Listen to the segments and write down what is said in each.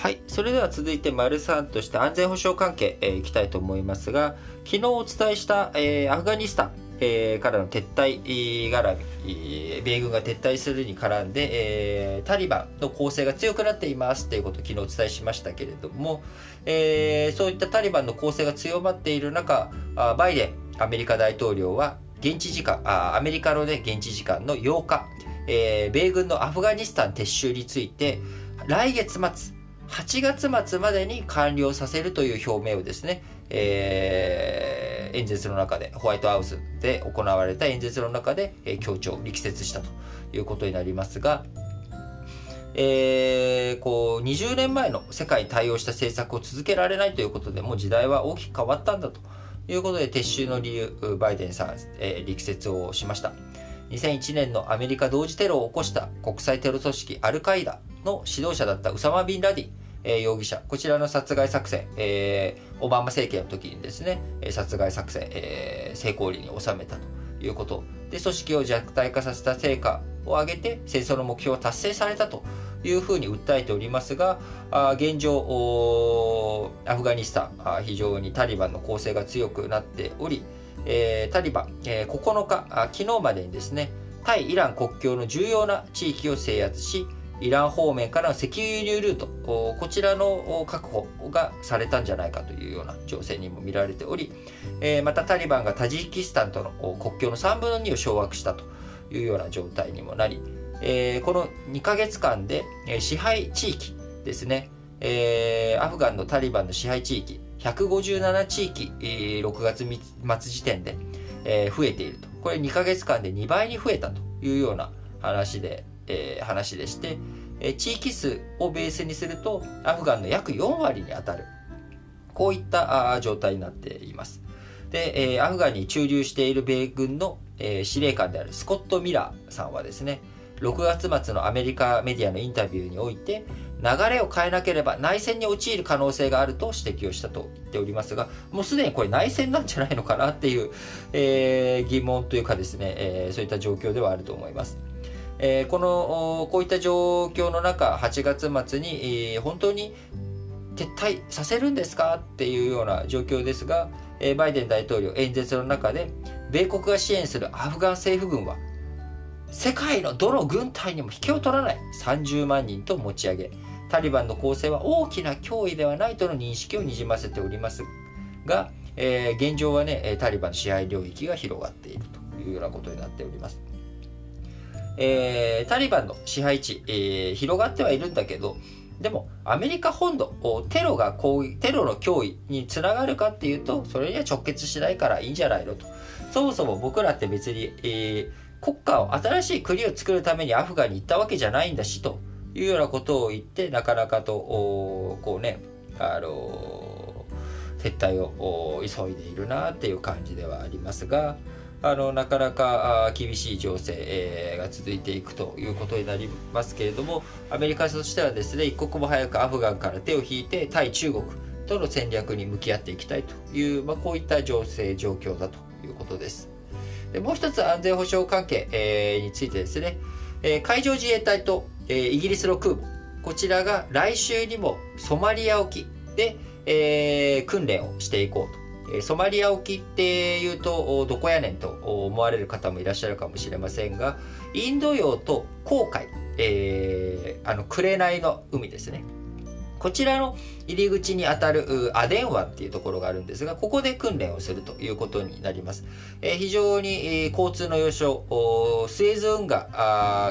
はい。それでは続いて、丸3として安全保障関係、えー、いきたいと思いますが、昨日お伝えした、えー、アフガニスタン、えー、からの撤退絡み、米軍が撤退するに絡んで、えー、タリバンの攻勢が強くなっていますということを昨日お伝えしましたけれども、えー、そういったタリバンの攻勢が強まっている中、バイデン、アメリカ大統領は、現地時間、あアメリカのね、現地時間の8日、えー、米軍のアフガニスタン撤収について、来月末、8月末までに完了させるという表明をですね、えー、演説の中で、ホワイトハウスで行われた演説の中で、えー、強調、力説したということになりますが、えー、こう、20年前の世界に対応した政策を続けられないということで、もう時代は大きく変わったんだということで、撤収の理由、バイデンさん、えー、力説をしました。2001年のアメリカ同時テロを起こした国際テロ組織アルカイダの指導者だったウサマ・ビン・ラディ、えー、容疑者、こちらの殺害作戦、えー、オバマ政権の時にですね、殺害作戦、えー、成功裏に収めたということ。で、組織を弱体化させた成果を上げて、戦争の目標を達成されたというふうに訴えておりますが、あ現状、アフガニスタン、非常にタリバンの攻勢が強くなっており、えー、タリバン、えー、9日あ、昨日までにですね、対イラン国境の重要な地域を制圧し、イラン方面からの石油輸入ルート、こちらの確保がされたんじゃないかというような情勢にも見られており、え、またタリバンがタジキスタンとの国境の3分の2を掌握したというような状態にもなり、え、この2ヶ月間で支配地域ですね、え、アフガンのタリバンの支配地域、157地域、6月末時点で、え、増えていると。これ2ヶ月間で2倍に増えたというような話で、えー、話でして、えー、地域数をベースにすると、アフガンの約4割に当たる。こういったあ状態になっています。で、えー、アフガンに駐留している米軍の、えー、司令官であるスコット・ミラーさんはですね、6月末のアメリカメディアのインタビューにおいて、流れを変えなければ内戦に陥る可能性があると指摘をしたと言っておりますが、もうすでにこれ内戦なんじゃないのかなっていう、えー、疑問というかですね、えー、そういった状況ではあると思います。えー、この、こういった状況の中、8月末に、えー、本当に撤退させるんですかっていうような状況ですが、えー、バイデン大統領演説の中で、米国が支援するアフガン政府軍は、世界のどの軍隊にも引けを取らない30万人と持ち上げ、タリバンの構成は大きな脅威ではないとの認識をにじませておりますが、えー、現状はね、タリバン支配領域が広がっているというようなことになっております。えー、タリバンの支配地、えー、広がってはいるんだけど、でも、アメリカ本土、テロが攻撃、テロの脅威につながるかっていうと、それには直結しないからいいんじゃないのと。そもそも僕らって別に、えー、国家を、新しい国を作るためにアフガンに行ったわけじゃないんだし、というようなことを言って、なかなかと、こうね、あの撤退を急いでいるなっていう感じではありますが、あのなかなか厳しい情勢、が続いていくということになりますけれどもアメリカとしてはですね一刻も早くアフガンから手を引いて対中国との戦略に向き合っていきたいという、まあ、こういった情勢状況だということです。でもう一つ安全保障関係、えー、についてですね、えー、海上自衛隊とえー、イギリスの空母、こちらが来週にもソマリア沖で、え、訓練をしていこうと。ソマリア沖っていうと、どこやねんと思われる方もいらっしゃるかもしれませんが、インド洋と紅海、えー、あの、紅の海ですね。こちらの入り口にあたるアデン湾っていうところがあるんですが、ここで訓練をするということになります。えー、非常に、えー、交通の要衝、スエズ運河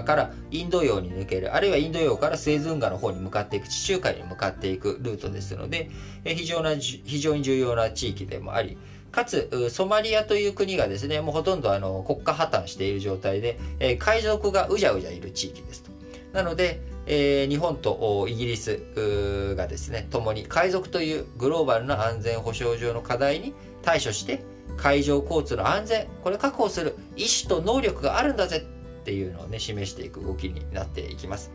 からインド洋に抜ける、あるいはインド洋からスエズ運河の方に向かっていく、地中海に向かっていくルートですので、えー、非常な非常に重要な地域でもあり、かつ、ソマリアという国がですね、もうほとんどあの国家破綻している状態で、えー、海賊がうじゃうじゃいる地域ですと。なので、えー、日本とイギリスがですね、共に海賊というグローバルな安全保障上の課題に対処して、海上交通の安全、これ確保する意思と能力があるんだぜっていうのをね、示していく動きになっていきます。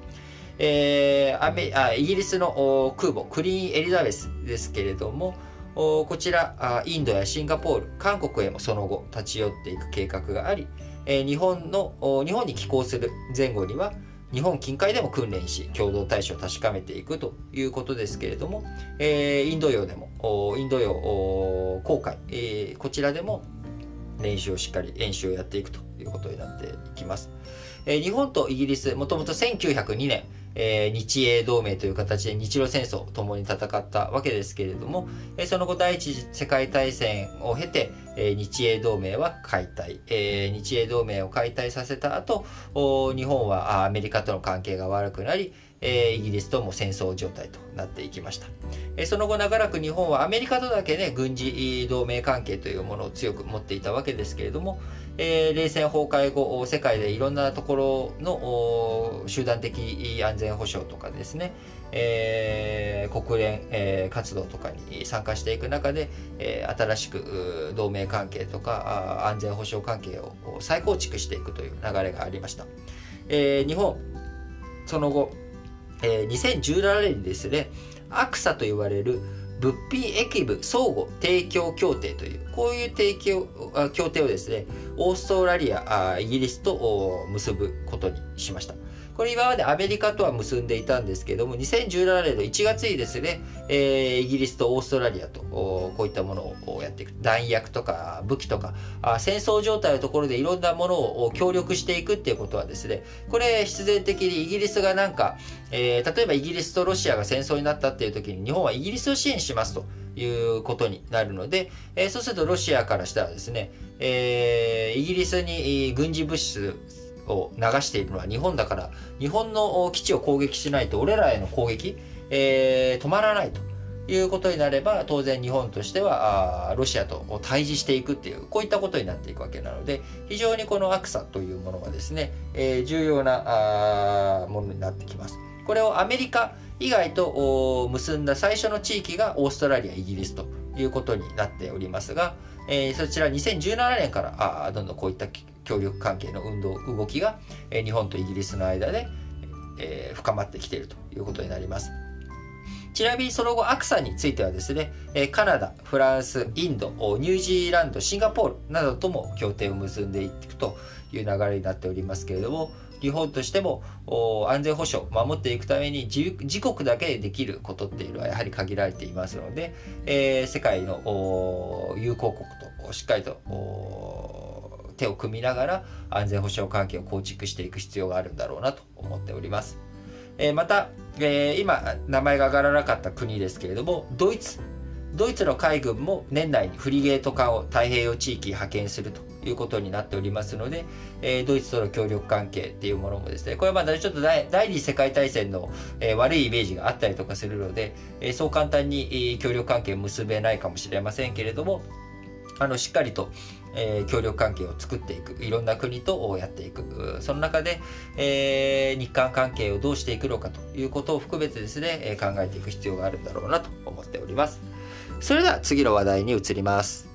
えー、アメあイギリスの空母クリーンエリザベスですけれども、こちらインドやシンガポール、韓国へもその後立ち寄っていく計画があり、日本の日本に寄港する前後には日本近海でも訓練し共同対処を確かめていくということですけれども、えー、インド洋でもインド洋航海、えー、こちらでも練習をしっかり演習をやっていくということになっていきます。えー、日本とイギリス、もともと1902年、えー、日英同盟という形で日露戦争ともに戦ったわけですけれども、えー、その後第一次世界大戦を経て、えー、日英同盟は解体、え、日英同盟を解体させた後、日本はアメリカとの関係が悪くなり、イギリスとも戦争状態となっていきました。その後長らく日本はアメリカとだけね、軍事同盟関係というものを強く持っていたわけですけれども、えー、冷戦崩壊後、世界でいろんなところの集団的安全保障とかですね、えー、国連、えー、活動とかに参加していく中で、えー、新しく同盟関係とか安全保障関係を再構築していくという流れがありました。えー、日本、その後、えー、2017年にですね、アクサと言われる物品駅部相互提供協定という、こういう提供協定をですね、オーストラリア、イギリスと結ぶことにしました。これ今までアメリカとは結んでいたんですけども、2017年の1月にですね、えー、イギリスとオーストラリアとこういったものをやっていく。弾薬とか武器とか、あ戦争状態のところでいろんなものを協力していくっていうことはですね、これ必然的にイギリスがなんか、えー、例えばイギリスとロシアが戦争になったっていう時に日本はイギリスを支援しますと。いうことになるので、えー、そうするとロシアからしたらですね、えー、イギリスに軍事物資を流しているのは日本だから、日本の基地を攻撃しないと、俺らへの攻撃、えー、止まらないということになれば、当然日本としては、あロシアと対峙していくっていう、こういったことになっていくわけなので、非常にこのアクサというものがですね、えー、重要なあものになってきます。これをアメリカ以外と結んだ最初の地域がオーストラリア、イギリスということになっておりますが、えー、そちら2017年からあどんどんこういった協力関係の運動、動きが、え日本とイギリスの間で、え、深まってきているということになります。ちなみにその後、アクサについてはですね、カナダ、フランス、インド、ニュージーランド、シンガポールなどとも協定を結んでいくという流れになっておりますけれども、日本としても安全保障を守っていくために自国だけでできることっていうのはやはり限られていますので、えー、世界の友好国としっかりと手を組みながら安全保障関係を構築していく必要があるんだろうなと思っております。えー、また、えー、今名前が挙がらなかった国ですけれどもドイツドイツの海軍も年内にフリゲート艦を太平洋地域派遣するということになっておりますので、えー、ドイツとの協力関係っていうものもですね、これはまだちょっと第二次世界大戦の、えー、悪いイメージがあったりとかするので、えー、そう簡単に、え、協力関係を結べないかもしれませんけれども、あの、しっかりと、えー、協力関係を作っていく。いろんな国とやっていく。その中で、えー、日韓関係をどうしていくのかということを含めてですね、え、考えていく必要があるんだろうなと思っております。それでは次の話題に移ります。